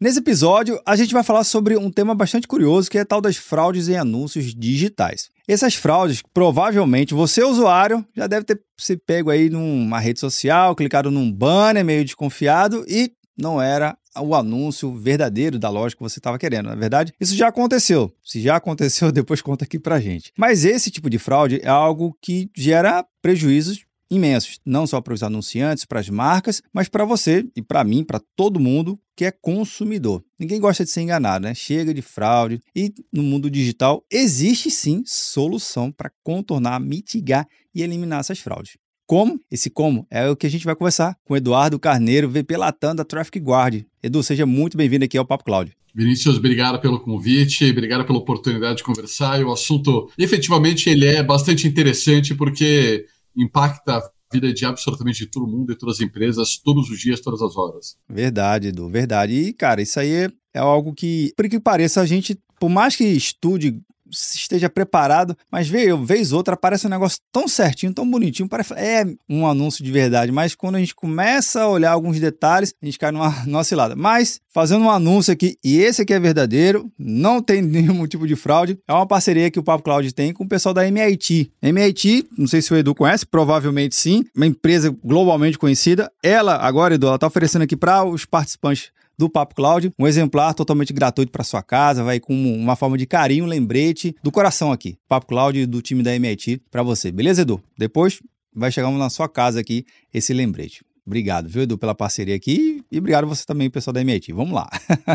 Nesse episódio, a gente vai falar sobre um tema bastante curioso, que é tal das fraudes em anúncios digitais. Essas fraudes, provavelmente você, usuário, já deve ter se pego aí numa rede social, clicado num banner meio desconfiado e não era o anúncio verdadeiro da loja que você estava querendo, na é verdade? Isso já aconteceu. Se já aconteceu, depois conta aqui pra gente. Mas esse tipo de fraude é algo que gera prejuízos imensos, não só para os anunciantes, para as marcas, mas para você e para mim, para todo mundo que é consumidor. Ninguém gosta de ser enganado, né? Chega de fraude e no mundo digital existe sim solução para contornar, mitigar e eliminar essas fraudes. Como? Esse como é o que a gente vai conversar com Eduardo Carneiro, VP Latam da Traffic Guard. Edu, seja muito bem-vindo aqui ao Papo Cloud. Vinícius, obrigado pelo convite, obrigado pela oportunidade de conversar. E o assunto, efetivamente, ele é bastante interessante porque impacta a vida de absolutamente todo mundo e todas as empresas, todos os dias, todas as horas. Verdade, Edu, verdade. E, cara, isso aí é, é algo que, por que pareça, a gente, por mais que estude esteja preparado, mas veio, vez outra, aparece um negócio tão certinho, tão bonitinho, parece é um anúncio de verdade, mas quando a gente começa a olhar alguns detalhes, a gente cai numa, numa cilada. Mas, fazendo um anúncio aqui, e esse aqui é verdadeiro, não tem nenhum tipo de fraude, é uma parceria que o Papo Cloud tem com o pessoal da MIT. MIT, não sei se o Edu conhece, provavelmente sim, uma empresa globalmente conhecida. Ela, agora, Edu, ela está oferecendo aqui para os participantes do Papo Cloud, um exemplar totalmente gratuito para sua casa, vai com uma forma de carinho, lembrete do coração aqui. Papo Cloud do time da MIT para você. Beleza, Edu? Depois vai chegar na sua casa aqui esse lembrete. Obrigado, viu, Edu, pela parceria aqui e obrigado você também, pessoal da MIT. Vamos lá.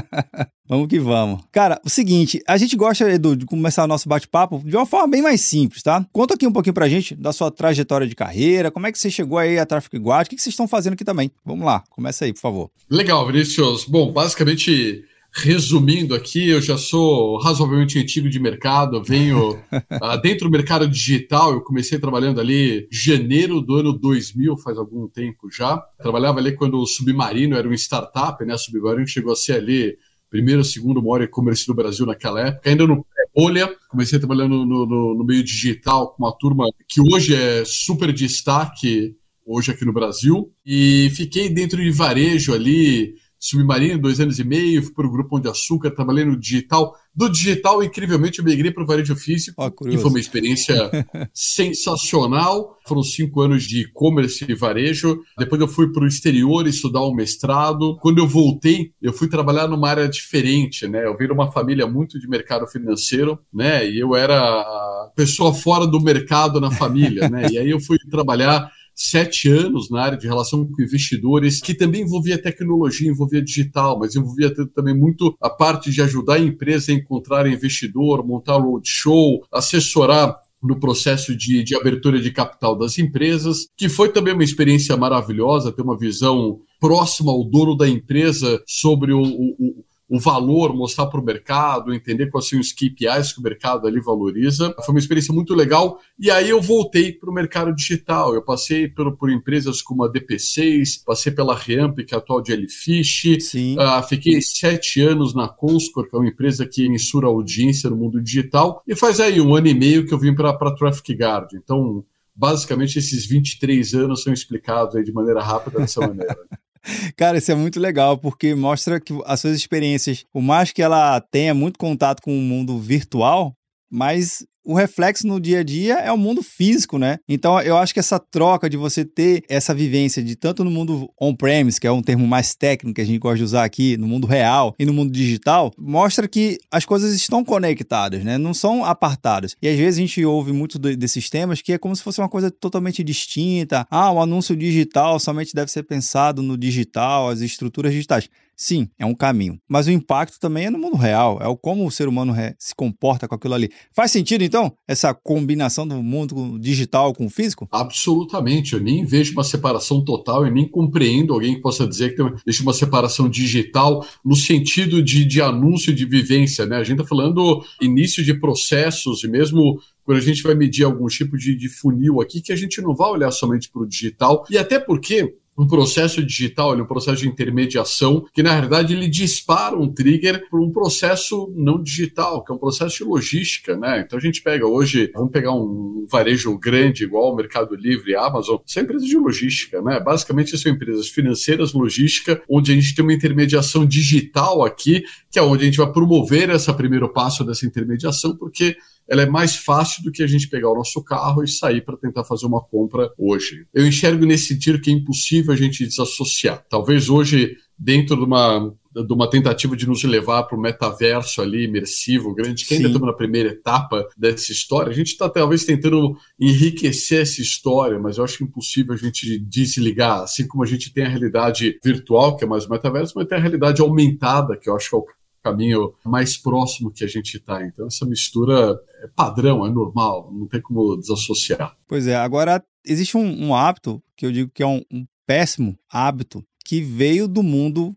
vamos que vamos. Cara, o seguinte, a gente gosta, Edu, de começar o nosso bate-papo de uma forma bem mais simples, tá? Conta aqui um pouquinho pra gente da sua trajetória de carreira, como é que você chegou aí a Traffic Guard, o que, que vocês estão fazendo aqui também. Vamos lá, começa aí, por favor. Legal, Vinícius. Bom, basicamente resumindo aqui, eu já sou razoavelmente antigo de mercado, venho uh, dentro do mercado digital, eu comecei trabalhando ali janeiro do ano 2000, faz algum tempo já. Trabalhava ali quando o Submarino era uma startup, né? O Submarino chegou a ser ali primeiro, segundo maior e-commerce do Brasil naquela época, ainda no bolha. Comecei trabalhando no, no, no meio digital com uma turma que hoje é super destaque hoje aqui no Brasil e fiquei dentro de varejo ali Submarino, dois anos e meio, fui para o Grupo de Açúcar, trabalhei no digital. Do digital, incrivelmente, eu migrei para o varejo físico, oh, e foi uma experiência sensacional. Foram cinco anos de e-commerce e varejo. Depois eu fui para o exterior estudar um mestrado. Quando eu voltei, eu fui trabalhar numa área diferente, né? Eu vim de uma família muito de mercado financeiro, né? E eu era pessoa fora do mercado na família, né? E aí eu fui trabalhar sete anos na área de relação com investidores, que também envolvia tecnologia, envolvia digital, mas envolvia também muito a parte de ajudar a empresa a encontrar investidor, montar roadshow, assessorar no processo de, de abertura de capital das empresas, que foi também uma experiência maravilhosa, ter uma visão próxima ao dono da empresa sobre o, o o valor, mostrar para o mercado, entender quais são os KPIs que o mercado ali valoriza. Foi uma experiência muito legal. E aí eu voltei para o mercado digital. Eu passei por, por empresas como a DP6, passei pela Reamp, que é a atual de Jellyfish. Uh, fiquei sete anos na Conscor, que é uma empresa que mensura audiência no mundo digital. E faz aí um ano e meio que eu vim para a Traffic Guard. Então, basicamente, esses 23 anos são explicados aí de maneira rápida dessa maneira. Cara, isso é muito legal, porque mostra que as suas experiências, por mais que ela tenha muito contato com o mundo virtual, mas o reflexo no dia a dia é o mundo físico, né? Então eu acho que essa troca de você ter essa vivência de tanto no mundo on-premise, que é um termo mais técnico que a gente gosta de usar aqui, no mundo real e no mundo digital, mostra que as coisas estão conectadas, né? Não são apartadas. E às vezes a gente ouve muito desses temas que é como se fosse uma coisa totalmente distinta. Ah, o anúncio digital somente deve ser pensado no digital, as estruturas digitais. Sim, é um caminho. Mas o impacto também é no mundo real, é o como o ser humano se comporta com aquilo ali. Faz sentido, então, essa combinação do mundo digital com o físico? Absolutamente. Eu nem vejo uma separação total, eu nem compreendo alguém que possa dizer que existe uma separação digital no sentido de, de anúncio de vivência. Né? A gente está falando início de processos e mesmo quando a gente vai medir algum tipo de, de funil aqui, que a gente não vai olhar somente para o digital, e até porque um processo digital, um processo de intermediação, que na verdade ele dispara um trigger para um processo não digital, que é um processo de logística, né? Então a gente pega hoje, vamos pegar um varejo grande igual o Mercado Livre Amazon, são empresas de logística, né? Basicamente são empresas financeiras, logística, onde a gente tem uma intermediação digital aqui, que é onde a gente vai promover esse primeiro passo dessa intermediação, porque ela é mais fácil do que a gente pegar o nosso carro e sair para tentar fazer uma compra hoje. Eu enxergo nesse sentido que é impossível a gente desassociar. Talvez hoje, dentro de uma de uma tentativa de nos levar para o metaverso ali, imersivo, grande, que ainda estamos na primeira etapa dessa história. A gente está talvez tentando enriquecer essa história, mas eu acho impossível a gente desligar, assim como a gente tem a realidade virtual, que é mais o metaverso, mas tem a realidade aumentada, que eu acho que é o caminho mais próximo que a gente está. Então, essa mistura é padrão, é normal, não tem como desassociar. Pois é, agora existe um, um hábito que eu digo que é um, um péssimo hábito que veio do mundo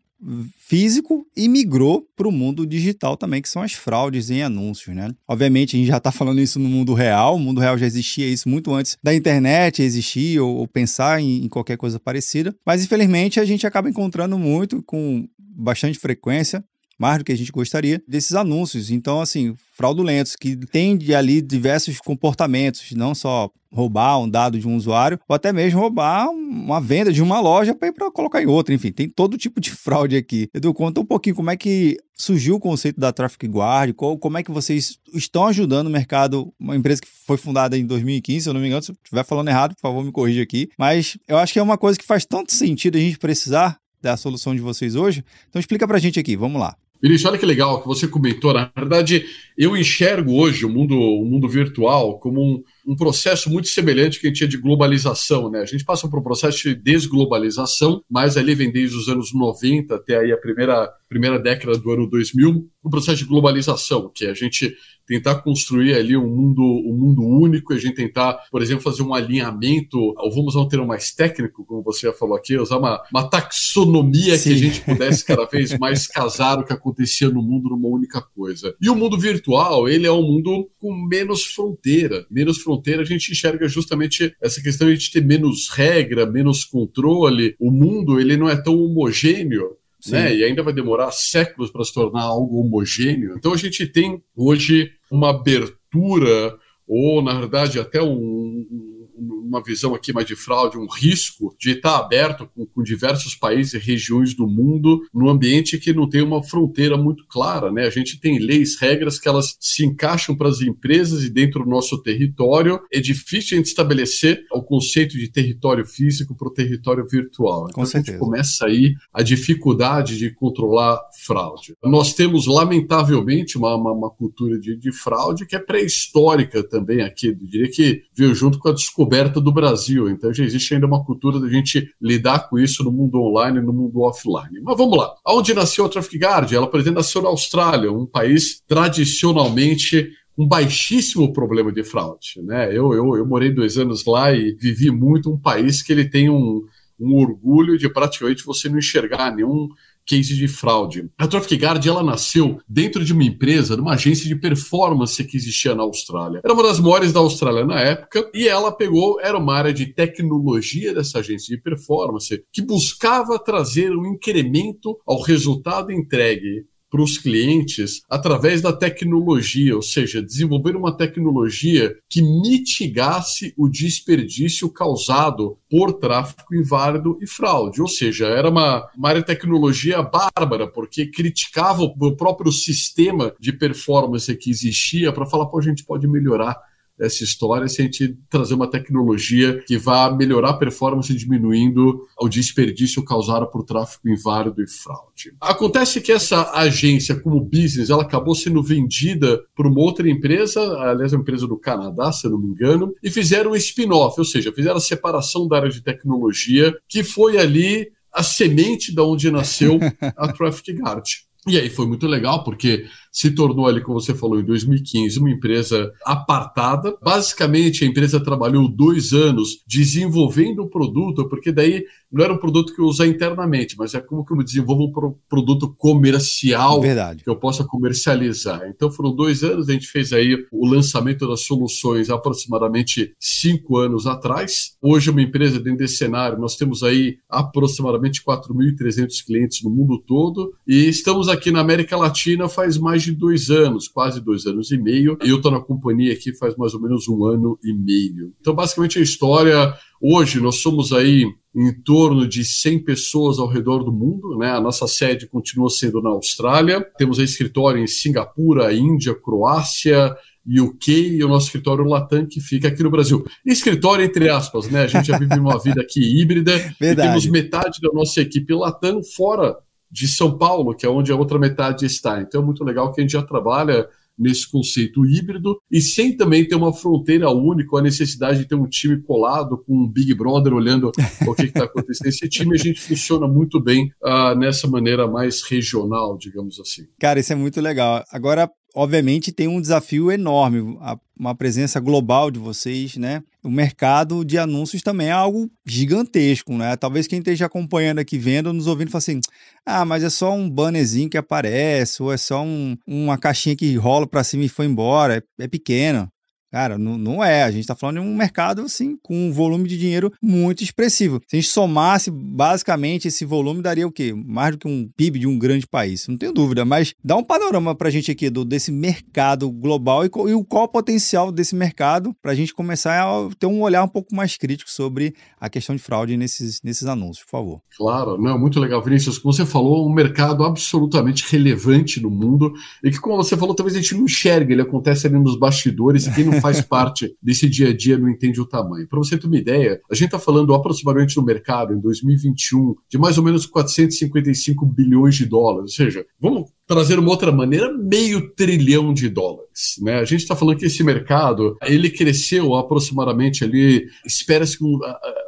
físico e migrou para o mundo digital também, que são as fraudes em anúncios, né? Obviamente, a gente já está falando isso no mundo real, o mundo real já existia isso muito antes da internet existir ou, ou pensar em, em, qualquer coisa parecida, mas infelizmente a gente acaba encontrando muito com bastante frequência mais do que a gente gostaria, desses anúncios. Então, assim, fraudulentos, que tende ali diversos comportamentos, não só roubar um dado de um usuário, ou até mesmo roubar uma venda de uma loja para ir para colocar em outra. Enfim, tem todo tipo de fraude aqui. Edu, conta um pouquinho como é que surgiu o conceito da Traffic Guard, como é que vocês estão ajudando o mercado, uma empresa que foi fundada em 2015, se eu não me engano, se eu estiver falando errado, por favor, me corrija aqui. Mas eu acho que é uma coisa que faz tanto sentido a gente precisar da solução de vocês hoje. Então explica para a gente aqui, vamos lá. Vinícius, olha que legal que você comentou. Na verdade, eu enxergo hoje o mundo, o mundo virtual como um, um processo muito semelhante que a gente tinha de globalização. Né? A gente passa por um processo de desglobalização, mas ali vem desde os anos 90 até aí a primeira, primeira década do ano 2000, um processo de globalização, que é a gente tentar construir ali um mundo, um mundo único, a gente tentar, por exemplo, fazer um alinhamento, ou vamos usar um termo mais técnico, como você já falou aqui, usar uma, uma taxonomia Sim. que a gente pudesse cada vez mais casar o que acontecia no mundo numa única coisa. E o mundo virtual, ele é um mundo com menos fronteira. Menos fronteira, a gente enxerga justamente essa questão de a gente ter menos regra, menos controle. O mundo, ele não é tão homogêneo né? E ainda vai demorar séculos para se tornar algo homogêneo. Então a gente tem hoje uma abertura, ou na verdade até um, uma visão aqui mais de fraude, um risco de estar aberto com, com, diversos países e regiões do mundo num ambiente que não tem uma fronteira muito clara, né? A gente tem leis, regras que elas se encaixam para as empresas e dentro do nosso território. É difícil a gente estabelecer o conceito de território físico para o território virtual. Então a gente começa aí a dificuldade de controlar fraude. Nós temos, lamentavelmente, uma, uma, uma cultura de, de fraude que é pré-histórica também aqui. Eu diria que veio junto com a descoberta do Brasil. Então já existe ainda uma cultura da gente lidar com isso no mundo online e no mundo offline. Mas vamos lá. Onde nasceu a Traffic Guard? Ela pretende nascer na Austrália, um país tradicionalmente um baixíssimo problema de fraude. Né? Eu, eu, eu morei dois anos lá e vivi muito um país que ele tem um, um orgulho de praticamente você não enxergar nenhum case de fraude. A Traffic Guard ela nasceu dentro de uma empresa, de uma agência de performance que existia na Austrália. Era uma das maiores da Austrália na época e ela pegou, era uma área de tecnologia dessa agência de performance que buscava trazer um incremento ao resultado entregue para os clientes através da tecnologia, ou seja, desenvolver uma tecnologia que mitigasse o desperdício causado por tráfico inválido e fraude. Ou seja, era uma, uma área de tecnologia bárbara, porque criticava o próprio sistema de performance que existia para falar, pô, a gente pode melhorar essa história se a gente trazer uma tecnologia que vá melhorar a performance diminuindo o desperdício causado por tráfego inválido e fraude. Acontece que essa agência, como business, ela acabou sendo vendida por uma outra empresa, aliás, uma empresa do Canadá, se eu não me engano, e fizeram um spin-off, ou seja, fizeram a separação da área de tecnologia, que foi ali a semente da onde nasceu a Traffic Guard. E aí foi muito legal, porque se tornou ali, como você falou, em 2015, uma empresa apartada. Basicamente, a empresa trabalhou dois anos desenvolvendo o produto, porque daí não era um produto que eu usar internamente, mas é como que eu desenvolvo um produto comercial Verdade. que eu possa comercializar. Então foram dois anos, a gente fez aí o lançamento das soluções aproximadamente cinco anos atrás. Hoje, uma empresa dentro desse cenário, nós temos aí aproximadamente 4.300 clientes no mundo todo e estamos aqui na América Latina faz mais de dois anos, quase dois anos e meio. Eu estou na companhia aqui faz mais ou menos um ano e meio. Então, basicamente, a história. Hoje, nós somos aí em torno de 100 pessoas ao redor do mundo. Né? A nossa sede continua sendo na Austrália. Temos escritório em Singapura, Índia, Croácia, UK e o nosso escritório Latam, que fica aqui no Brasil. Escritório, entre aspas, né? A gente já vive uma vida aqui híbrida Verdade. e temos metade da nossa equipe Latam fora de São Paulo, que é onde a outra metade está. Então é muito legal que a gente já trabalha nesse conceito híbrido e sem também ter uma fronteira única, a necessidade de ter um time colado com um Big Brother olhando o que está acontecendo. Esse time a gente funciona muito bem uh, nessa maneira mais regional, digamos assim. Cara, isso é muito legal. Agora, obviamente, tem um desafio enorme. A uma presença global de vocês, né? O mercado de anúncios também é algo gigantesco, né? Talvez quem esteja acompanhando aqui, vendo, nos ouvindo, fale assim: ah, mas é só um bannerzinho que aparece, ou é só um, uma caixinha que rola para cima e foi embora, é, é pequeno. Cara, não, não é. A gente está falando de um mercado assim com um volume de dinheiro muito expressivo. Se a gente somasse basicamente esse volume, daria o quê? Mais do que um PIB de um grande país. Não tenho dúvida, mas dá um panorama para a gente aqui do, desse mercado global e, e qual o potencial desse mercado para a gente começar a ter um olhar um pouco mais crítico sobre a questão de fraude nesses, nesses anúncios, por favor. Claro, não, muito legal, Vinícius. Como você falou, um mercado absolutamente relevante no mundo e que, como você falou, talvez a gente não enxergue, ele acontece ali nos bastidores e quem não faz parte desse dia a dia não entende o tamanho. Para você ter uma ideia, a gente está falando aproximadamente no mercado, em 2021, de mais ou menos 455 bilhões de dólares. Ou seja, vamos trazer uma outra maneira, meio trilhão de dólares. Né? A gente está falando que esse mercado ele cresceu aproximadamente ali, espera-se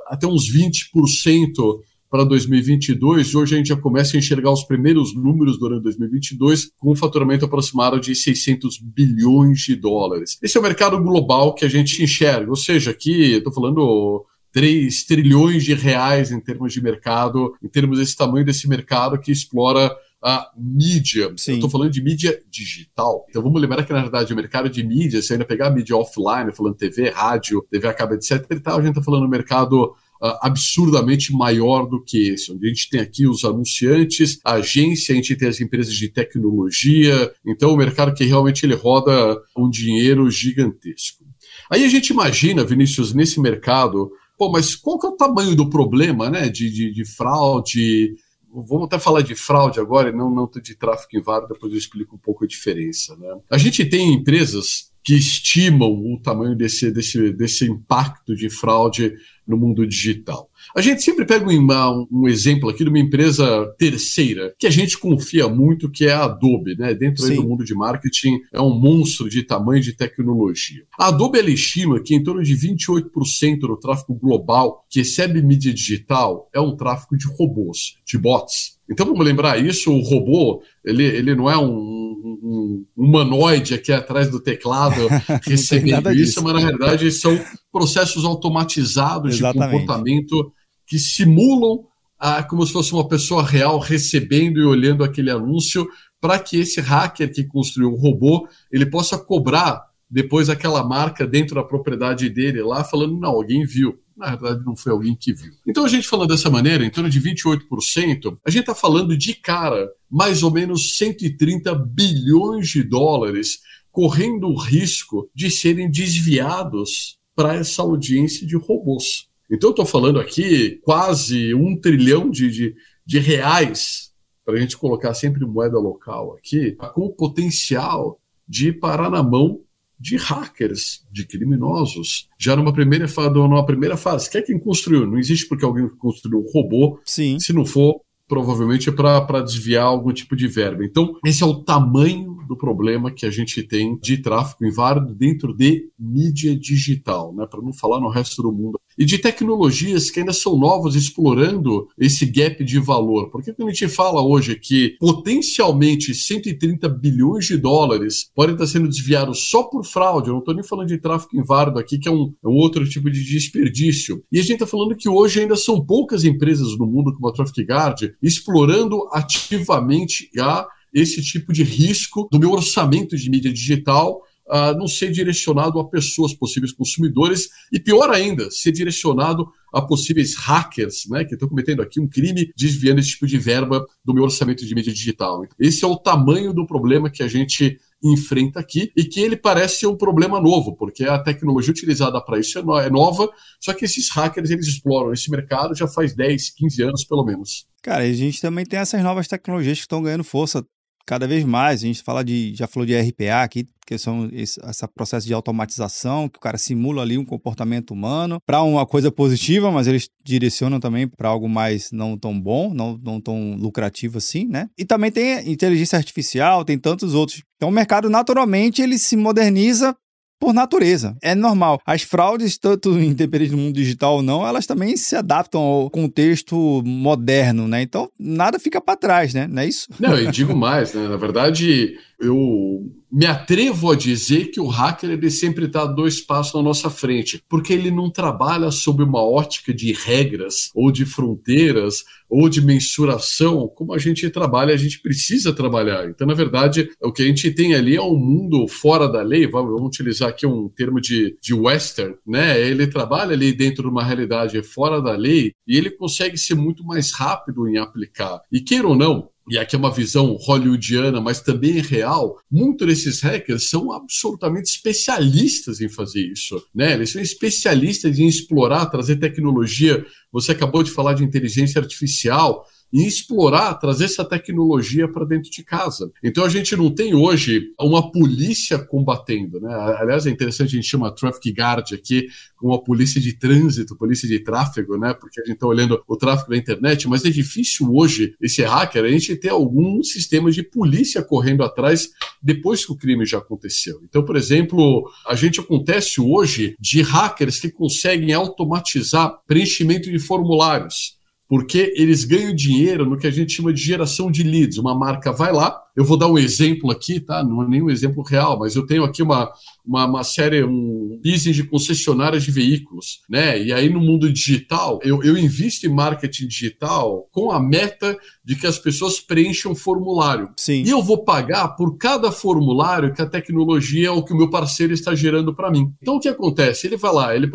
até uns 20% para 2022, hoje a gente já começa a enxergar os primeiros números durante 2022 com um faturamento aproximado de 600 bilhões de dólares. Esse é o mercado global que a gente enxerga, ou seja, aqui estou falando 3 trilhões de reais em termos de mercado, em termos desse tamanho desse mercado que explora a mídia. Sim. Eu estou falando de mídia digital. Então vamos lembrar que, na verdade, o mercado de mídia, se ainda pegar a mídia offline, falando TV, rádio, TV acaba, etc. e tal, a gente está falando do mercado absurdamente maior do que esse, onde a gente tem aqui os anunciantes, a agência, a gente tem as empresas de tecnologia, então o mercado que realmente ele roda um dinheiro gigantesco. Aí a gente imagina, Vinícius, nesse mercado, pô, mas qual que é o tamanho do problema, né, de, de, de fraude, vamos até falar de fraude agora não, não de tráfico inválido, depois eu explico um pouco a diferença. Né? A gente tem empresas que estimam o tamanho desse, desse, desse impacto de fraude no mundo digital. A gente sempre pega um, um, exemplo aqui de uma empresa terceira, que a gente confia muito, que é a Adobe, né? Dentro do mundo de marketing, é um monstro de tamanho de tecnologia. A Adobe ela estima que em torno de 28% do tráfego global que recebe mídia digital é um tráfego de robôs, de bots. Então vamos lembrar isso, o robô, ele, ele não é um, um, um humanoide aqui atrás do teclado recebendo isso, mas na verdade são processos automatizados Exatamente. de comportamento que simulam ah, como se fosse uma pessoa real recebendo e olhando aquele anúncio para que esse hacker que construiu o robô ele possa cobrar depois aquela marca dentro da propriedade dele lá, falando, não, alguém viu. Na verdade, não foi alguém que viu. Então, a gente falando dessa maneira, em torno de 28%, a gente está falando de cara mais ou menos 130 bilhões de dólares correndo o risco de serem desviados para essa audiência de robôs. Então, eu estou falando aqui quase um trilhão de, de, de reais, para a gente colocar sempre moeda local aqui, com o potencial de parar na mão de hackers, de criminosos, já numa primeira, numa primeira fase. Quer quem construiu? Não existe porque alguém construiu um robô. Sim. Se não for, provavelmente é para desviar algum tipo de verba. Então, esse é o tamanho do problema que a gente tem de tráfego inválido dentro de mídia digital, né? para não falar no resto do mundo. E de tecnologias que ainda são novas, explorando esse gap de valor. Porque quando a gente fala hoje que potencialmente 130 bilhões de dólares podem estar sendo desviados só por fraude, eu não estou nem falando de tráfego inválido aqui, que é um, é um outro tipo de desperdício. E a gente está falando que hoje ainda são poucas empresas no mundo como a Traffic Guard explorando ativamente a esse tipo de risco do meu orçamento de mídia digital uh, não ser direcionado a pessoas, possíveis consumidores, e pior ainda, ser direcionado a possíveis hackers, né, que estão cometendo aqui um crime desviando esse tipo de verba do meu orçamento de mídia digital. Esse é o tamanho do problema que a gente enfrenta aqui e que ele parece ser um problema novo, porque a tecnologia utilizada para isso é, é nova, só que esses hackers eles exploram esse mercado já faz 10, 15 anos pelo menos. Cara, a gente também tem essas novas tecnologias que estão ganhando força cada vez mais. A gente fala de, já falou de RPA aqui, que são esse, esse processo de automatização, que o cara simula ali um comportamento humano para uma coisa positiva, mas eles direcionam também para algo mais não tão bom, não, não tão lucrativo assim, né? E também tem inteligência artificial, tem tantos outros. Então o mercado naturalmente ele se moderniza por natureza. É normal. As fraudes, tanto independente do mundo digital ou não, elas também se adaptam ao contexto moderno, né? Então, nada fica para trás, né? Não é isso? Não, eu digo mais, né? Na verdade, eu me atrevo a dizer que o hacker ele sempre está dois passos na nossa frente, porque ele não trabalha sob uma ótica de regras ou de fronteiras ou de mensuração como a gente trabalha, a gente precisa trabalhar. Então, na verdade, o que a gente tem ali é um mundo fora da lei, vamos utilizar aqui um termo de, de western, né? Ele trabalha ali dentro de uma realidade fora da lei e ele consegue ser muito mais rápido em aplicar. E queira ou não, e aqui é uma visão hollywoodiana, mas também real, muitos desses hackers são absolutamente especialistas em fazer isso. Né? Eles são especialistas em explorar, trazer tecnologia. Você acabou de falar de inteligência artificial e explorar, trazer essa tecnologia para dentro de casa. Então a gente não tem hoje uma polícia combatendo, né? Aliás, é interessante, a gente chama Traffic Guard aqui como uma polícia de trânsito, polícia de tráfego, né? Porque a gente está olhando o tráfego da internet, mas é difícil hoje esse hacker a gente ter algum sistema de polícia correndo atrás depois que o crime já aconteceu. Então, por exemplo, a gente acontece hoje de hackers que conseguem automatizar preenchimento de formulários porque eles ganham dinheiro no que a gente chama de geração de leads. Uma marca vai lá, eu vou dar um exemplo aqui, tá? Não é nenhum exemplo real, mas eu tenho aqui uma, uma, uma série, um business de concessionárias de veículos, né? E aí no mundo digital, eu, eu invisto em marketing digital com a meta de que as pessoas preencham formulário. Sim. E eu vou pagar por cada formulário que a tecnologia ou que o meu parceiro está gerando para mim. Então o que acontece? Ele vai lá, ele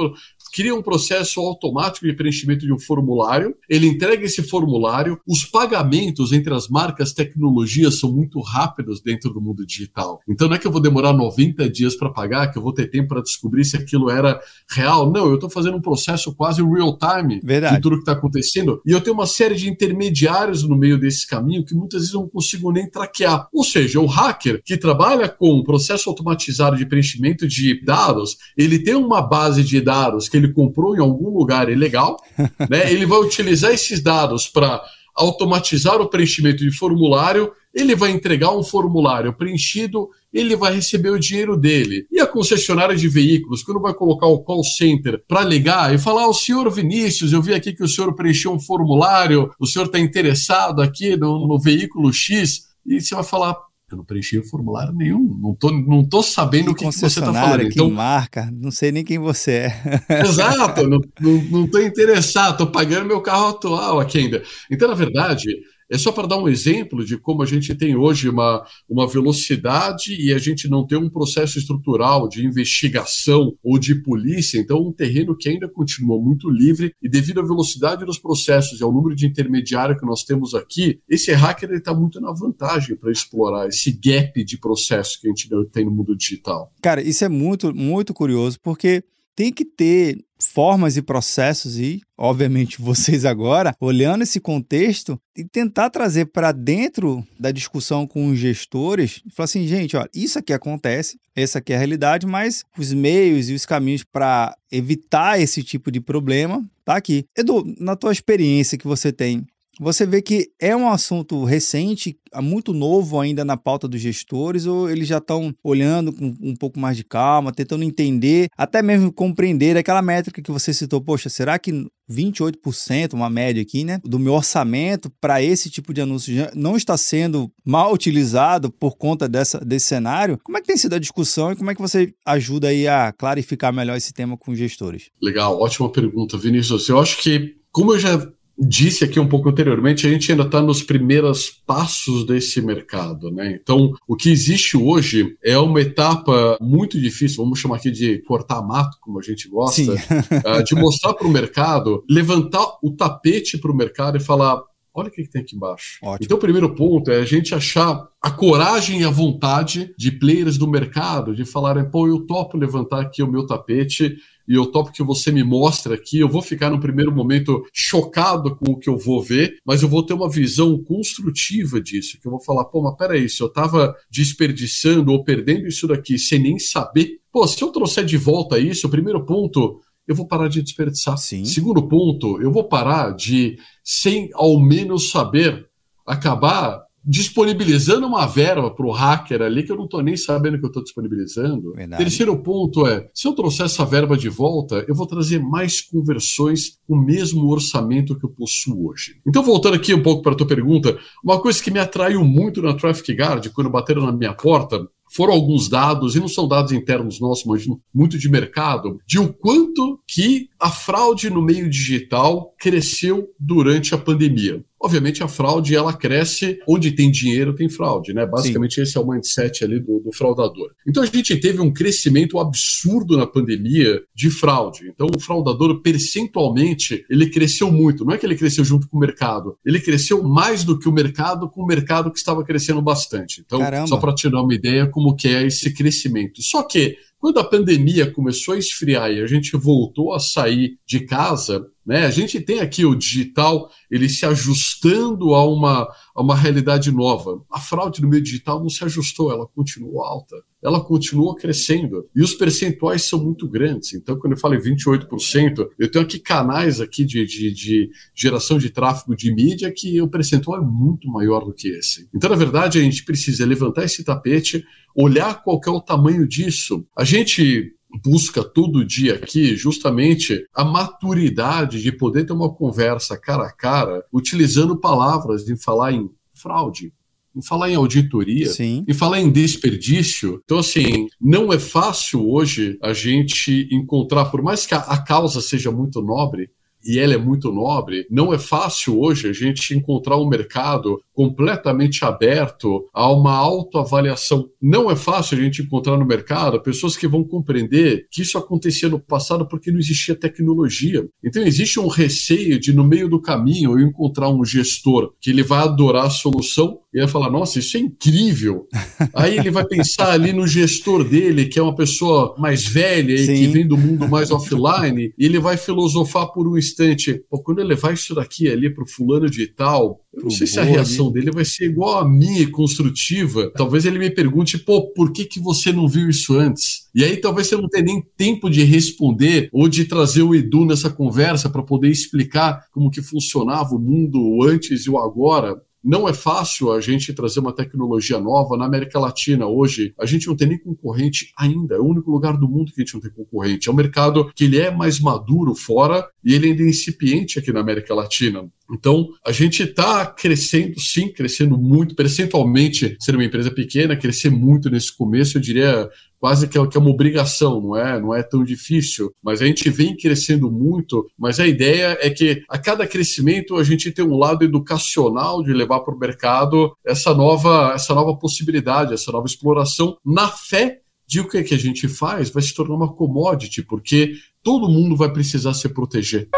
cria um processo automático de preenchimento de um formulário, ele entrega esse formulário, os pagamentos entre as marcas tecnologias são muito rápidos dentro do mundo digital. Então não é que eu vou demorar 90 dias para pagar, que eu vou ter tempo para descobrir se aquilo era real. Não, eu estou fazendo um processo quase real time Verdade. de tudo que está acontecendo. E eu tenho uma série de intermediários no meio desse caminho que muitas vezes eu não consigo nem traquear. Ou seja, o hacker que trabalha com um processo automatizado de preenchimento de dados, ele tem uma base de dados que ele ele comprou em algum lugar ilegal, né? Ele vai utilizar esses dados para automatizar o preenchimento de formulário, ele vai entregar um formulário preenchido, ele vai receber o dinheiro dele. E a concessionária de veículos, quando vai colocar o call center para ligar e falar: o senhor Vinícius, eu vi aqui que o senhor preencheu um formulário, o senhor está interessado aqui no, no veículo X, e você vai falar: eu não preenchi o formulário nenhum. Não tô, não tô sabendo o que, que você está falando. Então, que marca, não sei nem quem você é. Exato, não, não, não tô interessado, tô pagando meu carro atual aqui ainda. Então, na verdade, é só para dar um exemplo de como a gente tem hoje uma, uma velocidade e a gente não tem um processo estrutural de investigação ou de polícia, então um terreno que ainda continua muito livre e devido à velocidade dos processos e ao número de intermediário que nós temos aqui, esse hacker está muito na vantagem para explorar esse gap de processo que a gente tem no mundo digital. Cara, isso é muito, muito curioso, porque tem que ter formas e processos e, obviamente, vocês agora, olhando esse contexto e tentar trazer para dentro da discussão com os gestores, falar assim, gente, ó, isso aqui acontece, essa aqui é a realidade, mas os meios e os caminhos para evitar esse tipo de problema tá aqui. Edu, na tua experiência que você tem, você vê que é um assunto recente, muito novo ainda na pauta dos gestores, ou eles já estão olhando com um pouco mais de calma, tentando entender, até mesmo compreender aquela métrica que você citou. Poxa, será que 28%, uma média aqui, né, do meu orçamento para esse tipo de anúncio não está sendo mal utilizado por conta dessa, desse cenário? Como é que tem sido a discussão e como é que você ajuda aí a clarificar melhor esse tema com os gestores? Legal, ótima pergunta, Vinícius. Eu acho que, como eu já disse aqui um pouco anteriormente, a gente ainda está nos primeiros passos desse mercado, né? Então, o que existe hoje é uma etapa muito difícil, vamos chamar aqui de cortar mato, como a gente gosta, uh, de mostrar para o mercado, levantar o tapete para o mercado e falar. Olha o que, que tem aqui embaixo. Ótimo. Então, o primeiro ponto é a gente achar a coragem e a vontade de players do mercado de falarem, pô, eu topo levantar aqui o meu tapete e eu topo que você me mostre aqui. Eu vou ficar no primeiro momento chocado com o que eu vou ver, mas eu vou ter uma visão construtiva disso, que eu vou falar, pô, mas peraí, se eu estava desperdiçando ou perdendo isso daqui sem nem saber, pô, se eu trouxer de volta isso, o primeiro ponto, eu vou parar de desperdiçar. Sim. Segundo ponto, eu vou parar de, sem ao menos saber, acabar disponibilizando uma verba para o hacker ali que eu não estou nem sabendo que eu estou disponibilizando. Verdade. Terceiro ponto é, se eu trouxer essa verba de volta, eu vou trazer mais conversões com o mesmo orçamento que eu possuo hoje. Então, voltando aqui um pouco para a tua pergunta, uma coisa que me atraiu muito na Traffic Guard, quando bateram na minha porta, foram alguns dados, e não são dados internos nossos, mas muito de mercado, de o quanto que a fraude no meio digital cresceu durante a pandemia. Obviamente a fraude ela cresce onde tem dinheiro tem fraude, né? Basicamente Sim. esse é o mindset ali do, do, fraudador. Então a gente teve um crescimento absurdo na pandemia de fraude. Então o fraudador percentualmente ele cresceu muito. Não é que ele cresceu junto com o mercado, ele cresceu mais do que o mercado com o mercado que estava crescendo bastante. Então Caramba. só para te dar uma ideia como que é esse crescimento. Só que quando a pandemia começou a esfriar e a gente voltou a sair de casa, né, a gente tem aqui o digital ele se ajustando a uma, a uma realidade nova. A fraude no meio digital não se ajustou, ela continuou alta, ela continuou crescendo. E os percentuais são muito grandes. Então, quando eu falo em 28%, eu tenho aqui canais aqui de, de, de geração de tráfego de mídia que o percentual é muito maior do que esse. Então, na verdade, a gente precisa levantar esse tapete, olhar qual é o tamanho disso. A gente busca todo dia aqui justamente a maturidade de poder ter uma conversa cara a cara, utilizando palavras de falar em fraude, em falar em auditoria, Sim. em falar em desperdício. Então, assim, não é fácil hoje a gente encontrar, por mais que a, a causa seja muito nobre, e ela é muito nobre, não é fácil hoje a gente encontrar um mercado completamente aberto a uma autoavaliação. Não é fácil a gente encontrar no mercado pessoas que vão compreender que isso acontecia no passado porque não existia tecnologia. Então existe um receio de no meio do caminho eu encontrar um gestor que ele vai adorar a solução e vai falar: "Nossa, isso é incrível". Aí ele vai pensar ali no gestor dele, que é uma pessoa mais velha e que vem do mundo mais offline, e ele vai filosofar por um instante, Pô, quando eu levar isso daqui ali para o fulano de tal, eu não sei se a reação dele vai ser igual a minha, construtiva. Talvez ele me pergunte, pô, por que, que você não viu isso antes? E aí talvez você não tenha nem tempo de responder ou de trazer o Edu nessa conversa para poder explicar como que funcionava o mundo antes e o agora. Não é fácil a gente trazer uma tecnologia nova na América Latina hoje. A gente não tem nem concorrente ainda. É o único lugar do mundo que a gente não tem concorrente. É um mercado que ele é mais maduro fora e ele ainda é incipiente aqui na América Latina. Então, a gente está crescendo, sim, crescendo muito, percentualmente, ser uma empresa pequena, crescer muito nesse começo, eu diria quase que é, que é uma obrigação, não é? Não é tão difícil, mas a gente vem crescendo muito, mas a ideia é que a cada crescimento a gente tem um lado educacional de levar para o mercado essa nova, essa nova possibilidade, essa nova exploração na fé de o que, que a gente faz vai se tornar uma commodity, porque todo mundo vai precisar se proteger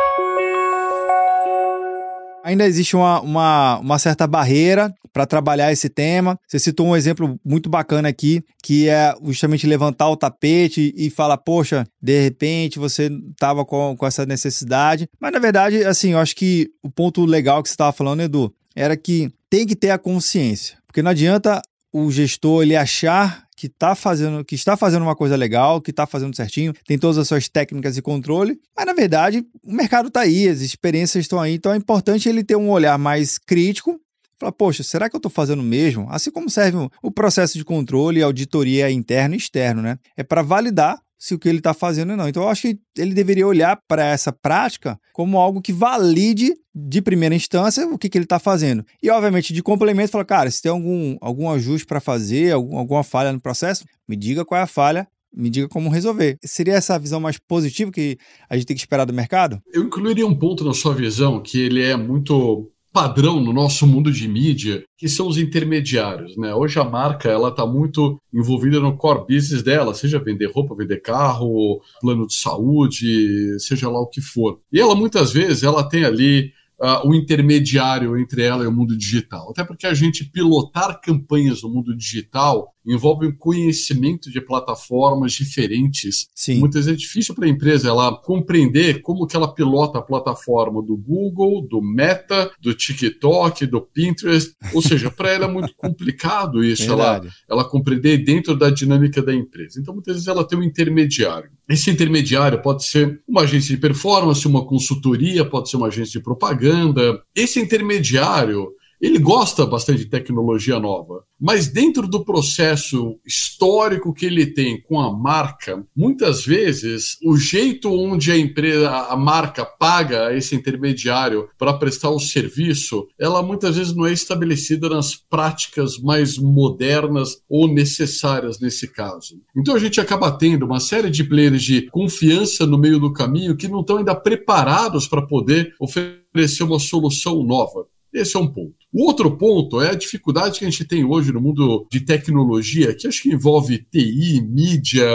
ainda existe uma, uma, uma certa barreira para trabalhar esse tema. Você citou um exemplo muito bacana aqui, que é justamente levantar o tapete e falar, poxa, de repente você estava com, com essa necessidade. Mas na verdade, assim, eu acho que o ponto legal que você estava falando, Edu, era que tem que ter a consciência. Porque não adianta o gestor ele achar que está fazendo, que está fazendo uma coisa legal, que está fazendo certinho, tem todas as suas técnicas de controle, mas na verdade o mercado está aí, as experiências estão aí, então é importante ele ter um olhar mais crítico. Falar, poxa, será que eu estou fazendo mesmo? Assim como serve o processo de controle e auditoria interno e externo, né? É para validar se o que ele está fazendo ou não. Então, eu acho que ele deveria olhar para essa prática como algo que valide de primeira instância o que, que ele está fazendo. E, obviamente, de complemento, falar, cara, se tem algum, algum ajuste para fazer, algum, alguma falha no processo, me diga qual é a falha, me diga como resolver. Seria essa visão mais positiva que a gente tem que esperar do mercado? Eu incluiria um ponto na sua visão que ele é muito padrão no nosso mundo de mídia, que são os intermediários. Né? Hoje a marca ela está muito envolvida no core business dela, seja vender roupa, vender carro, plano de saúde, seja lá o que for. E ela muitas vezes ela tem ali uh, o intermediário entre ela e o mundo digital. Até porque a gente pilotar campanhas no mundo digital envolve um conhecimento de plataformas diferentes. Sim. Muitas vezes é difícil para a empresa ela compreender como que ela pilota a plataforma do Google, do Meta, do TikTok, do Pinterest. Ou seja, para ela é muito complicado isso, ela, ela compreender dentro da dinâmica da empresa. Então, muitas vezes ela tem um intermediário. Esse intermediário pode ser uma agência de performance, uma consultoria, pode ser uma agência de propaganda. Esse intermediário ele gosta bastante de tecnologia nova, mas dentro do processo histórico que ele tem com a marca, muitas vezes o jeito onde a empresa, a marca paga esse intermediário para prestar o serviço, ela muitas vezes não é estabelecida nas práticas mais modernas ou necessárias nesse caso. Então a gente acaba tendo uma série de players de confiança no meio do caminho que não estão ainda preparados para poder oferecer uma solução nova. Esse é um ponto. O outro ponto é a dificuldade que a gente tem hoje no mundo de tecnologia, que acho que envolve TI, mídia,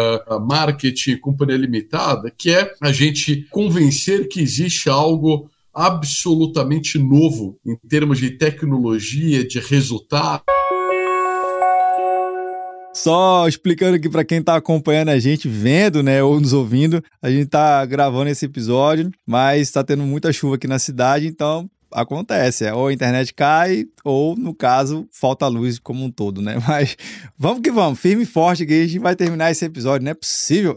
marketing, companhia limitada, que é a gente convencer que existe algo absolutamente novo em termos de tecnologia, de resultado. Só explicando aqui para quem está acompanhando a gente, vendo, né, ou nos ouvindo, a gente está gravando esse episódio, mas está tendo muita chuva aqui na cidade, então acontece. É, ou a internet cai, ou, no caso, falta luz como um todo, né? Mas vamos que vamos, firme e forte que a gente vai terminar esse episódio, não é possível.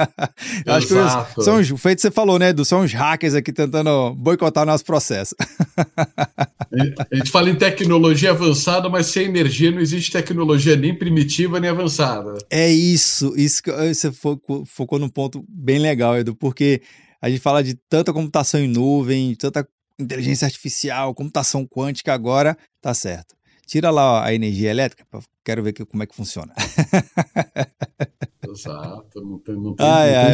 Acho que são os, feito você falou, né, Edu? São os hackers aqui tentando boicotar o nosso processo. a gente fala em tecnologia avançada, mas sem energia não existe tecnologia nem primitiva nem avançada. É isso, isso que você focou, focou num ponto bem legal, Edu, porque a gente fala de tanta computação em nuvem, tanta inteligência artificial, computação quântica, agora tá certo. Tira lá a energia elétrica, quero ver que, como é que funciona. Exato, não tem, não tem, ai, ai.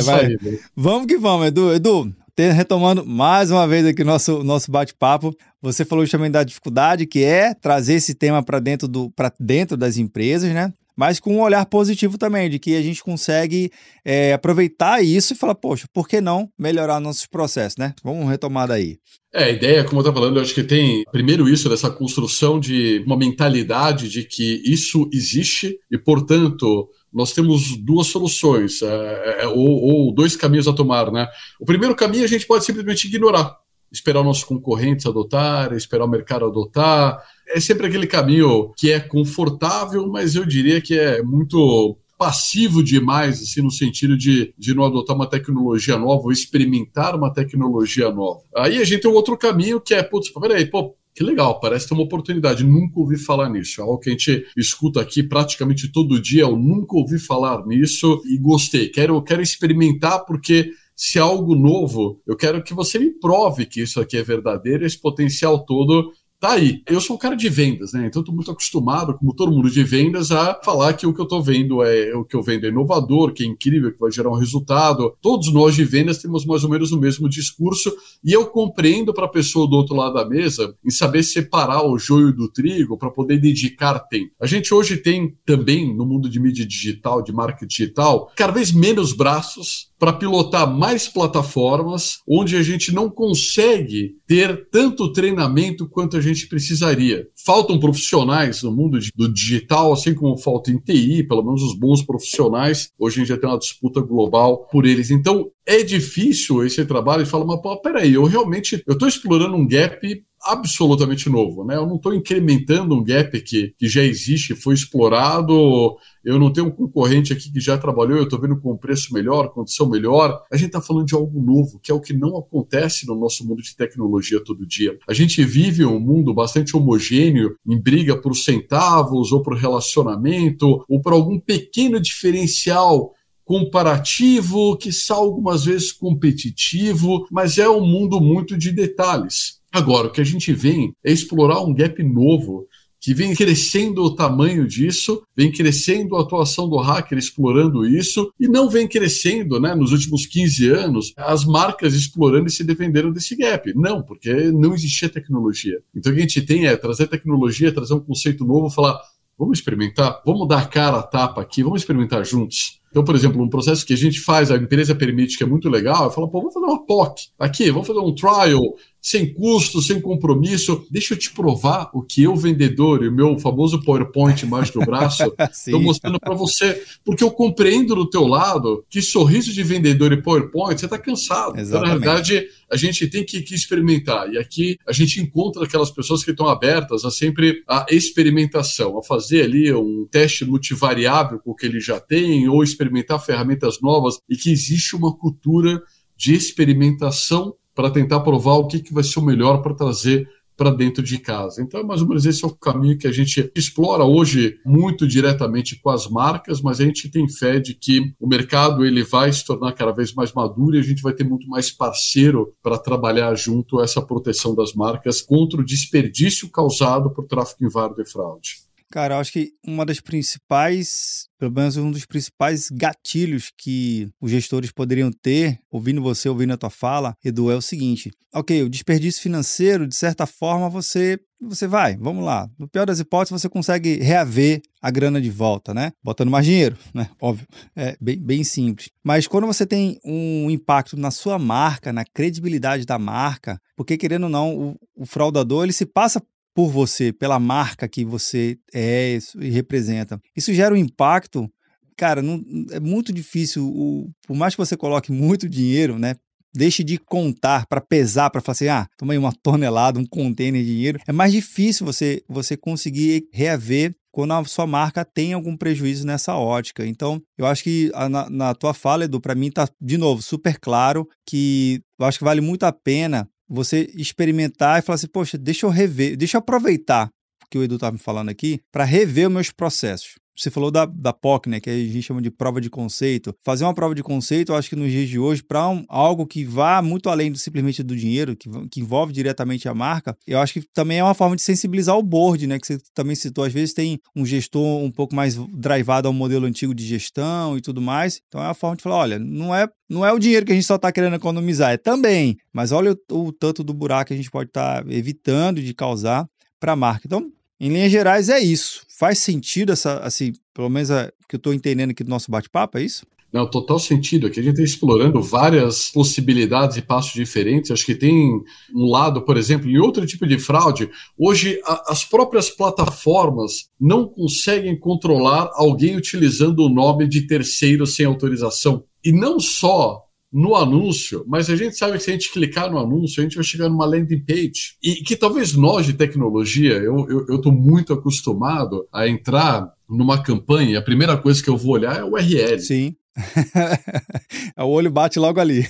Vamos que vamos, Edu. Edu, retomando mais uma vez aqui nosso nosso bate-papo, você falou também da dificuldade que é trazer esse tema para dentro do para dentro das empresas, né? Mas com um olhar positivo também, de que a gente consegue é, aproveitar isso e falar, poxa, por que não melhorar nossos processos, né? Vamos retomar daí. É, a ideia, como eu estava falando, eu acho que tem, primeiro, isso, dessa construção de uma mentalidade de que isso existe e, portanto, nós temos duas soluções, é, é, ou, ou dois caminhos a tomar, né? O primeiro caminho a gente pode simplesmente ignorar esperar os nossos concorrentes adotar, esperar o mercado adotar. É sempre aquele caminho que é confortável, mas eu diria que é muito passivo demais, assim, no sentido de, de não adotar uma tecnologia nova ou experimentar uma tecnologia nova. Aí a gente tem um outro caminho que é, putz, peraí, pô, que legal, parece ter uma oportunidade. Nunca ouvi falar nisso. É algo que a gente escuta aqui praticamente todo dia. Eu nunca ouvi falar nisso e gostei. Quero, quero experimentar porque se é algo novo, eu quero que você me prove que isso aqui é verdadeiro, esse potencial todo tá aí. Eu sou um cara de vendas, né? Então estou muito acostumado, como todo mundo de vendas, a falar que o que eu estou vendo é o que eu vendo é inovador, que é incrível, que vai gerar um resultado. Todos nós de vendas temos mais ou menos o mesmo discurso e eu compreendo para a pessoa do outro lado da mesa em saber separar o joio do trigo para poder dedicar tempo. A gente hoje tem também no mundo de mídia digital, de marketing digital, cada vez menos braços para pilotar mais plataformas onde a gente não consegue ter tanto treinamento quanto a gente precisaria. Faltam profissionais no mundo do digital, assim como falta em TI, pelo menos os bons profissionais. Hoje a gente já tem uma disputa global por eles. Então é difícil esse trabalho e fala, mas pô, peraí, eu realmente eu estou explorando um gap absolutamente novo. Né? Eu não estou incrementando um gap que, que já existe, foi explorado. Eu não tenho um concorrente aqui que já trabalhou, eu estou vendo com preço melhor, condição melhor. A gente está falando de algo novo, que é o que não acontece no nosso mundo de tecnologia todo dia. A gente vive um mundo bastante homogêneo, em briga por centavos, ou por relacionamento, ou por algum pequeno diferencial comparativo, que algumas vezes competitivo, mas é um mundo muito de detalhes. Agora, o que a gente vem é explorar um gap novo que vem crescendo o tamanho disso, vem crescendo a atuação do hacker explorando isso, e não vem crescendo, né, nos últimos 15 anos, as marcas explorando e se defenderam desse gap. Não, porque não existia tecnologia. Então o que a gente tem é trazer tecnologia, trazer um conceito novo, falar, vamos experimentar, vamos dar cara a tapa aqui, vamos experimentar juntos. Então, por exemplo, um processo que a gente faz, a empresa permite, que é muito legal, eu falo, pô, vamos fazer uma POC aqui, vamos fazer um trial, sem custo, sem compromisso. Deixa eu te provar o que eu, vendedor, e o meu famoso PowerPoint embaixo do braço, estou mostrando para você. Porque eu compreendo do teu lado que sorriso de vendedor e PowerPoint, você está cansado. Então, na verdade, a gente tem que, que, experimentar. E aqui a gente encontra aquelas pessoas que estão abertas a sempre a experimentação, a fazer ali um teste multivariável com o que ele já tem, ou experimentar ferramentas novas, e que existe uma cultura de experimentação para tentar provar o que, que vai ser o melhor para trazer para dentro de casa. Então, mais ou menos esse é o caminho que a gente explora hoje muito diretamente com as marcas, mas a gente tem fé de que o mercado ele vai se tornar cada vez mais maduro e a gente vai ter muito mais parceiro para trabalhar junto a essa proteção das marcas contra o desperdício causado por tráfico inválido e fraude. Cara, eu acho que uma das principais, pelo menos um dos principais gatilhos que os gestores poderiam ter, ouvindo você, ouvindo a tua fala, Edu, é o seguinte: ok, o desperdício financeiro, de certa forma, você você vai, vamos lá. No pior das hipóteses, você consegue reaver a grana de volta, né? Botando mais dinheiro, né? Óbvio. É bem, bem simples. Mas quando você tem um impacto na sua marca, na credibilidade da marca, porque querendo ou não, o, o fraudador ele se passa por você, pela marca que você é e representa. Isso gera um impacto, cara, não, é muito difícil, o, por mais que você coloque muito dinheiro, né? Deixe de contar para pesar, para falar assim, ah, toma aí uma tonelada, um container de dinheiro. É mais difícil você, você conseguir reaver quando a sua marca tem algum prejuízo nessa ótica. Então, eu acho que a, na, na, tua fala, Edu, para mim tá, de novo, super claro que eu acho que vale muito a pena você experimentar e falar assim, poxa, deixa eu rever, deixa eu aproveitar que o Edu estava me falando aqui para rever os meus processos. Você falou da, da POC, né, que a gente chama de prova de conceito. Fazer uma prova de conceito, eu acho que nos dias de hoje, para um, algo que vá muito além do simplesmente do dinheiro, que, que envolve diretamente a marca, eu acho que também é uma forma de sensibilizar o board, né, que você também citou. Às vezes tem um gestor um pouco mais drivado ao modelo antigo de gestão e tudo mais. Então é uma forma de falar: olha, não é, não é o dinheiro que a gente só está querendo economizar, é também. Mas olha o, o tanto do buraco que a gente pode estar tá evitando de causar para a marca. Então, em linhas gerais, é isso. Faz sentido essa, assim, pelo menos a, que eu estou entendendo aqui do nosso bate-papo, é isso? Não, total sentido. Aqui a gente está explorando várias possibilidades e passos diferentes. Acho que tem um lado, por exemplo, em outro tipo de fraude. Hoje, a, as próprias plataformas não conseguem controlar alguém utilizando o nome de terceiro sem autorização. E não só no anúncio, mas a gente sabe que se a gente clicar no anúncio, a gente vai chegar numa landing page. E que talvez nós de tecnologia, eu estou muito acostumado a entrar numa campanha, e a primeira coisa que eu vou olhar é o URL. Sim. o olho bate logo ali.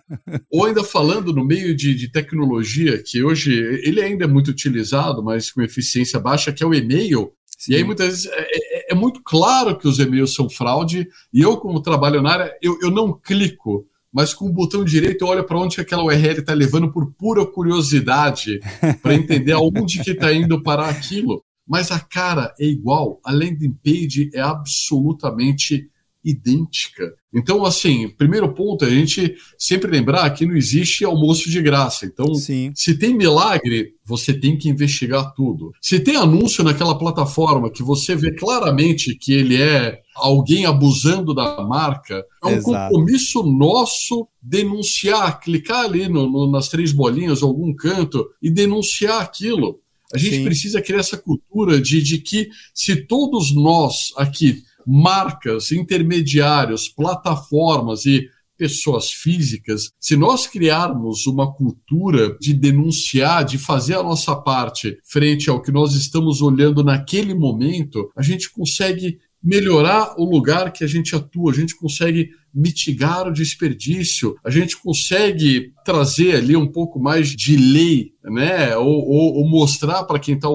Ou ainda falando no meio de, de, tecnologia, que hoje ele ainda é muito utilizado, mas com eficiência baixa, que é o e-mail. Sim. E aí muitas vezes é, é, é, muito claro que os e-mails são fraude, e eu, como trabalho na área, eu, eu não clico mas com o botão direito olha para onde aquela URL está levando por pura curiosidade, para entender aonde que está indo parar aquilo. Mas a cara é igual, a landing page é absolutamente idêntica. Então, assim, primeiro ponto é a gente sempre lembrar que não existe almoço de graça. Então, Sim. se tem milagre, você tem que investigar tudo. Se tem anúncio naquela plataforma que você vê claramente que ele é alguém abusando da marca, é um Exato. compromisso nosso denunciar, clicar ali no, no, nas três bolinhas, algum canto, e denunciar aquilo. A gente Sim. precisa criar essa cultura de, de que se todos nós aqui marcas, intermediários, plataformas e pessoas físicas, se nós criarmos uma cultura de denunciar, de fazer a nossa parte frente ao que nós estamos olhando naquele momento, a gente consegue melhorar o lugar que a gente atua, a gente consegue mitigar o desperdício, a gente consegue trazer ali um pouco mais de lei, né? Ou, ou, ou mostrar para quem está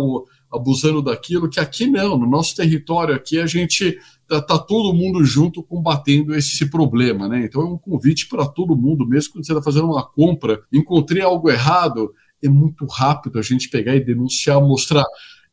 abusando daquilo que aqui não, no nosso território aqui a gente tá, tá, todo mundo junto combatendo esse problema, né? Então é um convite para todo mundo, mesmo quando você está fazendo uma compra, encontrei algo errado, é muito rápido a gente pegar e denunciar, mostrar.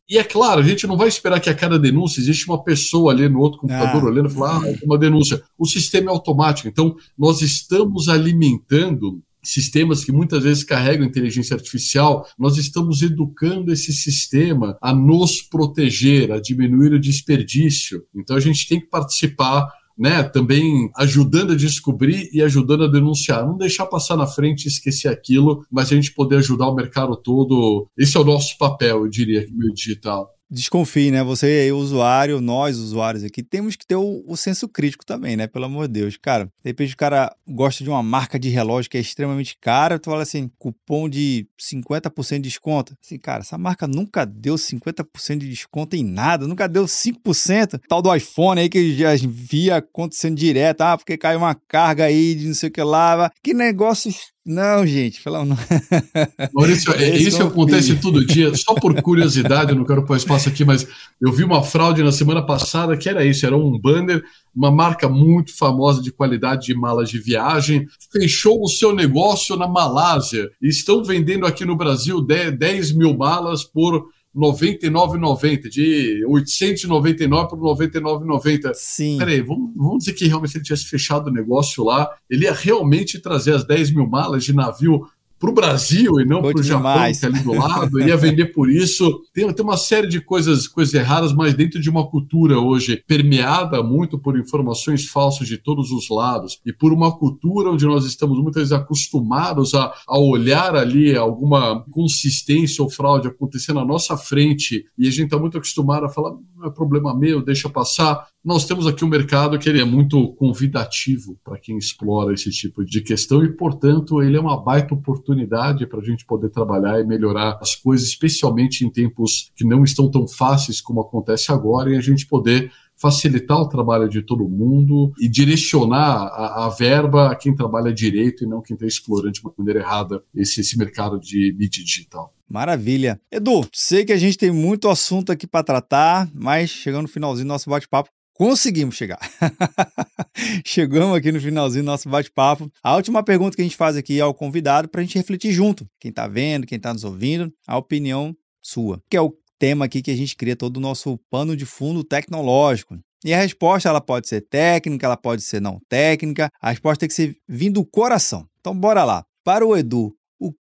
E é claro, a gente não vai esperar que a cada denúncia existe uma pessoa ali no outro computador ah. olhando e falar, ah, uma denúncia. O sistema é automático. Então, nós estamos alimentando sistemas que muitas vezes carregam inteligência artificial, nós estamos educando esse sistema a nos proteger, a diminuir o desperdício. Então a gente tem que participar né, também ajudando a descobrir e ajudando a denunciar. Não deixar passar na frente e esquecer aquilo, mas a gente poder ajudar o mercado todo. Esse é o nosso papel, eu diria, no digital desconfie, né? Você aí, usuário, nós, usuários aqui, temos que ter o, o, senso crítico também, né? Pelo amor de Deus. Cara, de repente o cara gosta de uma marca de relógio que é extremamente cara, tu fala assim, cupom de 50% de desconto. Assim, cara, essa marca nunca deu 50% de desconto em nada, nunca deu 5%. Tal do iPhone aí que já via acontecendo direto, ah, porque caiu uma carga aí de não sei o que lá. Que negócio não, gente, pelo não. Maurício, é, isso acontece todo dia. Só por curiosidade, eu não quero pôr espaço aqui, mas eu vi uma fraude na semana passada que era isso: era um banner, uma marca muito famosa de qualidade de malas de viagem, fechou o seu negócio na Malásia e estão vendendo aqui no Brasil 10 mil malas por 99,90, de 899 por 99,90. Sim. Peraí, vamos, vamos dizer que realmente ele tivesse fechado o negócio lá, ele ia realmente trazer as 10 mil malas de navio para o Brasil e não para o Japão, que é ali do lado, ia vender por isso. Tem, tem uma série de coisas, coisas erradas, mas dentro de uma cultura hoje permeada muito por informações falsas de todos os lados e por uma cultura onde nós estamos muitas vezes acostumados a, a olhar ali alguma consistência ou fraude acontecendo na nossa frente e a gente está muito acostumado a falar não é problema meu, deixa passar. Nós temos aqui um mercado que ele é muito convidativo para quem explora esse tipo de questão e, portanto, ele é uma baita oportunidade para a gente poder trabalhar e melhorar as coisas, especialmente em tempos que não estão tão fáceis como acontece agora, e a gente poder facilitar o trabalho de todo mundo e direcionar a, a verba a quem trabalha direito e não quem está explorando de uma maneira errada esse, esse mercado de mídia digital. Maravilha. Edu, sei que a gente tem muito assunto aqui para tratar, mas chegando no finalzinho do nosso bate-papo, conseguimos chegar. Chegamos aqui no finalzinho do nosso bate-papo. A última pergunta que a gente faz aqui ao convidado para a gente refletir junto. Quem está vendo, quem está nos ouvindo, a opinião sua. Que é o tema aqui que a gente cria todo o nosso pano de fundo tecnológico. E a resposta ela pode ser técnica, ela pode ser não técnica. A resposta tem que ser vindo do coração. Então bora lá. Para o Edu,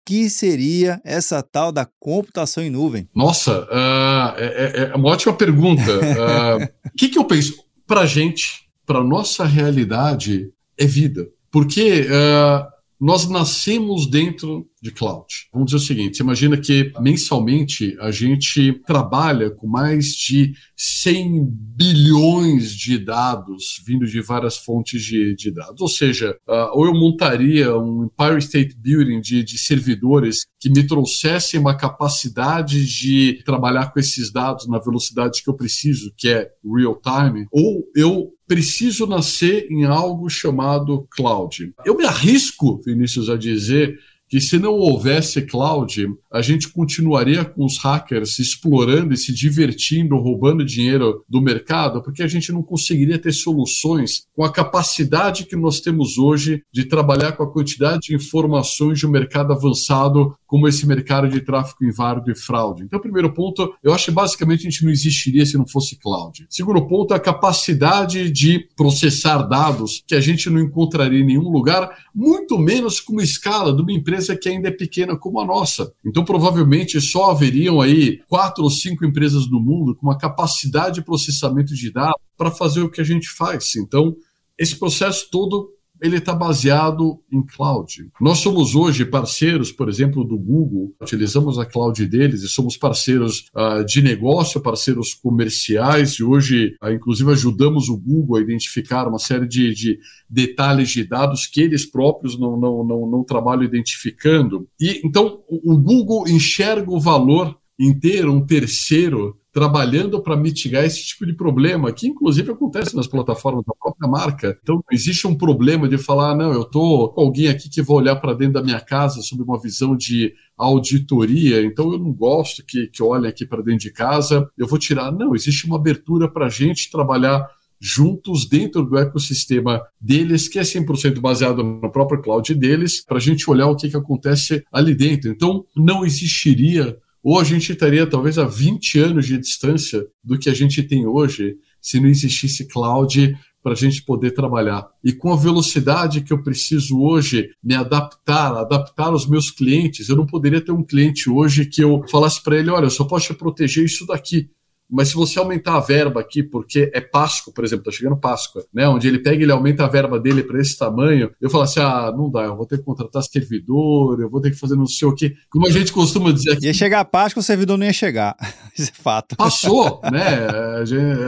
que seria essa tal da computação em nuvem? Nossa, uh, é, é, uma ótima pergunta. Ah, o uh, que, que eu penso? Para a gente, para nossa realidade, é vida. Porque uh, nós nascemos dentro de cloud. Vamos dizer o seguinte: imagina que mensalmente a gente trabalha com mais de 100 bilhões de dados vindo de várias fontes de, de dados. Ou seja, uh, ou eu montaria um Empire State Building de, de servidores que me trouxessem uma capacidade de trabalhar com esses dados na velocidade que eu preciso, que é real time, ou eu preciso nascer em algo chamado cloud. Eu me arrisco, Vinícius, a dizer que se não houvesse cloud, a gente continuaria com os hackers explorando e se divertindo, roubando dinheiro do mercado, porque a gente não conseguiria ter soluções com a capacidade que nós temos hoje de trabalhar com a quantidade de informações de um mercado avançado como esse mercado de tráfego inválido e fraude. Então, primeiro ponto, eu acho que basicamente a gente não existiria se não fosse cloud. Segundo ponto, a capacidade de processar dados que a gente não encontraria em nenhum lugar, muito menos com uma escala de uma empresa que ainda é pequena como a nossa. Então, provavelmente só haveriam aí quatro ou cinco empresas no mundo com uma capacidade de processamento de dados para fazer o que a gente faz. Então, esse processo todo ele está baseado em cloud. Nós somos hoje parceiros, por exemplo, do Google, utilizamos a cloud deles e somos parceiros uh, de negócio, parceiros comerciais, e hoje, uh, inclusive, ajudamos o Google a identificar uma série de, de detalhes de dados que eles próprios não, não, não, não trabalham identificando. E então o Google enxerga o valor em ter um terceiro trabalhando para mitigar esse tipo de problema, que inclusive acontece nas plataformas da própria marca. Então, existe um problema de falar, não, eu estou com alguém aqui que vai olhar para dentro da minha casa sob uma visão de auditoria, então eu não gosto que, que olhem aqui para dentro de casa, eu vou tirar. Não, existe uma abertura para a gente trabalhar juntos dentro do ecossistema deles, que é 100% baseado no próprio cloud deles, para a gente olhar o que, que acontece ali dentro. Então, não existiria ou a gente estaria talvez a 20 anos de distância do que a gente tem hoje se não existisse cloud para a gente poder trabalhar. E com a velocidade que eu preciso hoje me adaptar, adaptar os meus clientes, eu não poderia ter um cliente hoje que eu falasse para ele: olha, eu só posso te proteger isso daqui. Mas se você aumentar a verba aqui, porque é Páscoa, por exemplo, tá chegando Páscoa, né? Onde ele pega e ele aumenta a verba dele para esse tamanho, eu falo assim: ah, não dá, eu vou ter que contratar servidor, eu vou ter que fazer não sei o quê. Como a gente costuma dizer aqui. Ia chegar a Páscoa, o servidor não ia chegar. Isso é fato. Passou, né?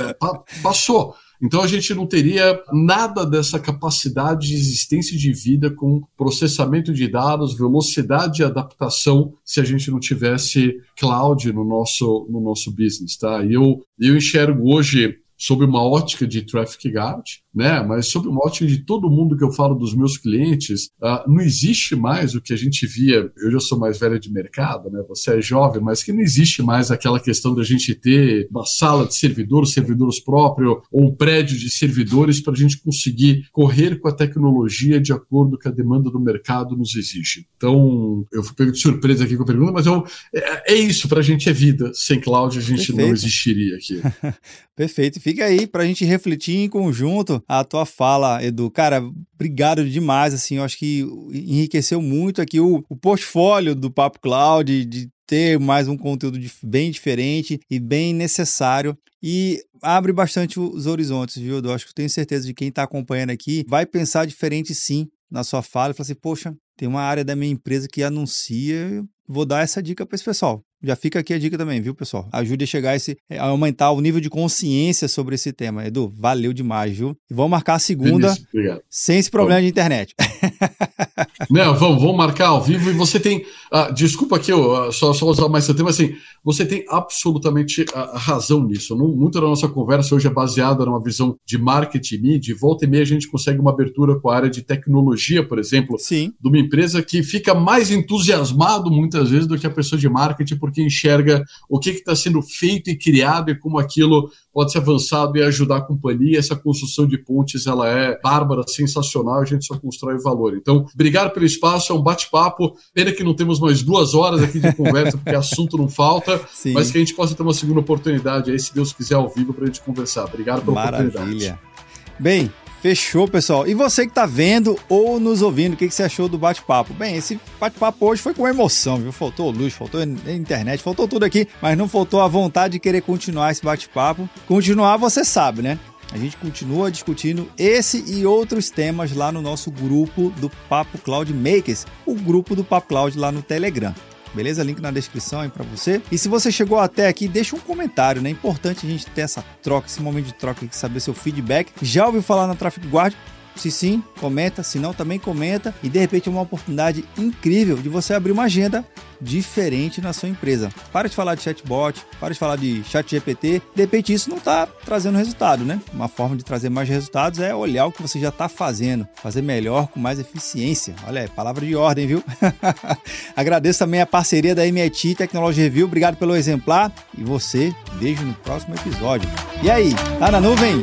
É, passou. Então a gente não teria nada dessa capacidade de existência de vida com processamento de dados, velocidade de adaptação, se a gente não tivesse cloud no nosso, no nosso business. Tá? E eu, eu enxergo hoje sob uma ótica de traffic guard, né? Mas sob uma ótica de todo mundo que eu falo dos meus clientes, uh, não existe mais o que a gente via. Eu já sou mais velho de mercado, né? Você é jovem, mas que não existe mais aquela questão da gente ter uma sala de servidores, servidores próprios, ou um prédio de servidores para a gente conseguir correr com a tecnologia de acordo com a demanda do mercado nos exige. Então, eu fui pego de surpresa aqui com a pergunta, mas eu, é, é isso, para a gente é vida. Sem cloud a gente Perfeito. não existiria aqui. Perfeito. Fica aí para a gente refletir em conjunto a tua fala, Edu. Cara, obrigado demais. Assim, eu acho que enriqueceu muito aqui o, o portfólio do Papo Cloud, de ter mais um conteúdo bem diferente e bem necessário. E abre bastante os horizontes, viu, Edu? Acho que eu tenho certeza de quem está acompanhando aqui vai pensar diferente sim na sua fala e falar assim, poxa, tem uma área da minha empresa que anuncia, vou dar essa dica para esse pessoal. Já fica aqui a dica também, viu, pessoal? Ajude a chegar a, esse, a aumentar o nível de consciência sobre esse tema. Edu, valeu demais, viu? E vamos marcar a segunda sem esse problema vamos. de internet. Não, vamos, vamos marcar ao vivo. E você tem. Ah, desculpa aqui, eu, ah, só, só usar mais seu tempo, assim, você tem absolutamente razão nisso. Não, muito da nossa conversa hoje é baseada numa visão de marketing de volta e meia a gente consegue uma abertura com a área de tecnologia, por exemplo, Sim. de uma empresa que fica mais entusiasmado muitas vezes do que a pessoa de marketing porque enxerga o que está sendo feito e criado e como aquilo pode ser avançado e ajudar a companhia. Essa construção de pontes ela é bárbara, sensacional, a gente só constrói valor. Então, obrigado pelo espaço, é um bate-papo. Pena que não temos mais duas horas aqui de conversa, porque assunto não falta, Sim. mas que a gente possa ter uma segunda oportunidade aí, se Deus quiser, ao vivo, para a gente conversar. Obrigado pela Maravilha. oportunidade. Bem, Fechou, pessoal. E você que está vendo ou nos ouvindo, o que, que você achou do bate-papo? Bem, esse bate-papo hoje foi com emoção, viu? Faltou luz, faltou internet, faltou tudo aqui, mas não faltou a vontade de querer continuar esse bate-papo. Continuar, você sabe, né? A gente continua discutindo esse e outros temas lá no nosso grupo do Papo Cloud Makers, o grupo do Papo Cloud lá no Telegram beleza? Link na descrição aí para você. E se você chegou até aqui, deixa um comentário, né? É importante a gente ter essa troca, esse momento de troca saber seu feedback. Já ouviu falar na Traffic Guard? Se sim, comenta. Se não, também comenta. E de repente é uma oportunidade incrível de você abrir uma agenda diferente na sua empresa. Para de falar de chatbot, para de falar de chat GPT. De repente isso não está trazendo resultado, né? Uma forma de trazer mais resultados é olhar o que você já está fazendo, fazer melhor com mais eficiência. Olha, é palavra de ordem, viu? Agradeço também a parceria da MIT Technology Review. Obrigado pelo exemplar e você, vejo no próximo episódio. E aí, tá na nuvem?